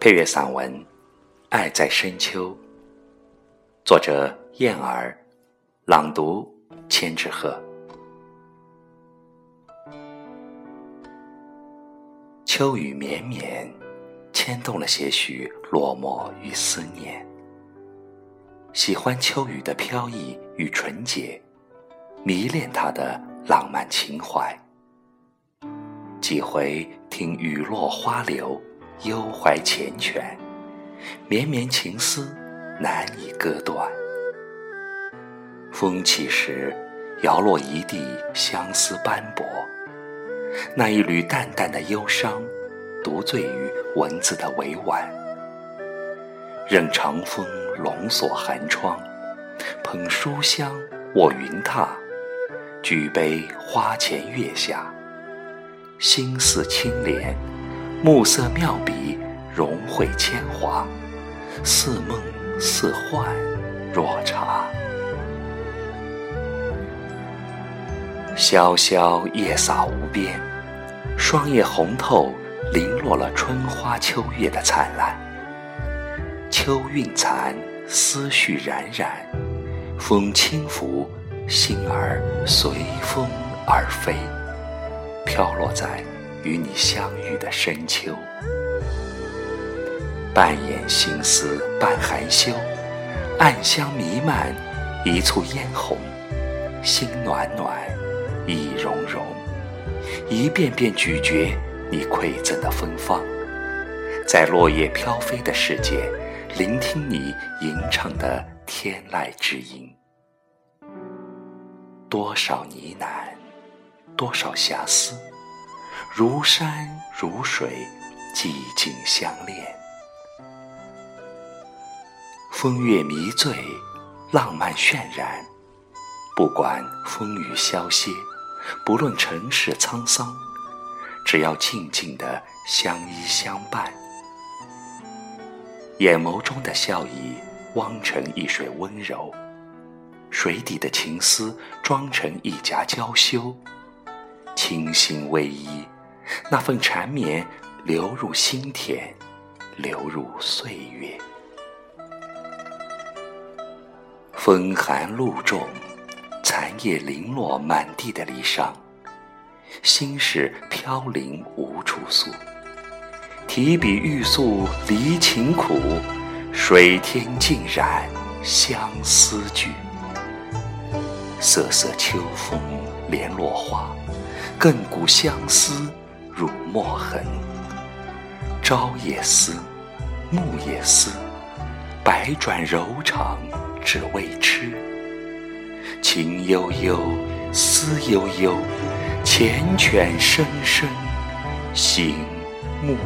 配乐散文《爱在深秋》，作者燕儿，朗读千纸鹤。秋雨绵绵，牵动了些许落寞与思念。喜欢秋雨的飘逸与纯洁，迷恋它的浪漫情怀。几回听雨落花流。幽怀缱绻，绵绵情思难以割断。风起时，摇落一地相思斑驳。那一缕淡淡的忧伤，独醉于文字的委婉。任长风笼锁寒窗，捧书香卧云榻，举杯花前月下，心似青莲。暮色妙笔，融汇铅华，似梦似幻，若茶。潇潇夜洒无边，霜叶红透，零落了春花秋月的灿烂。秋韵残，思绪冉冉，风轻拂，心儿随风而飞，飘落在。与你相遇的深秋，半掩心思半含羞，暗香弥漫，一簇嫣红，心暖暖，意融融，一遍遍咀嚼你馈赠的芬芳，在落叶飘飞的世界，聆听你吟唱的天籁之音，多少呢喃，多少遐思。如山如水，寂静相恋。风月迷醉，浪漫渲染。不管风雨消歇，不论尘世沧桑，只要静静的相依相伴。眼眸中的笑意，汪成一水温柔；水底的情丝，装成一颊娇羞。清新偎依。那份缠绵流入心田，流入岁月。风寒露重，残叶零落满地的离殇，心事飘零无处诉。提笔欲诉离情苦，水天尽染相思句。瑟瑟秋风连落花，亘古相思。入墨痕，朝也思，暮也思，百转柔肠只为痴。情悠悠，思悠悠，缱绻深深，醒暮。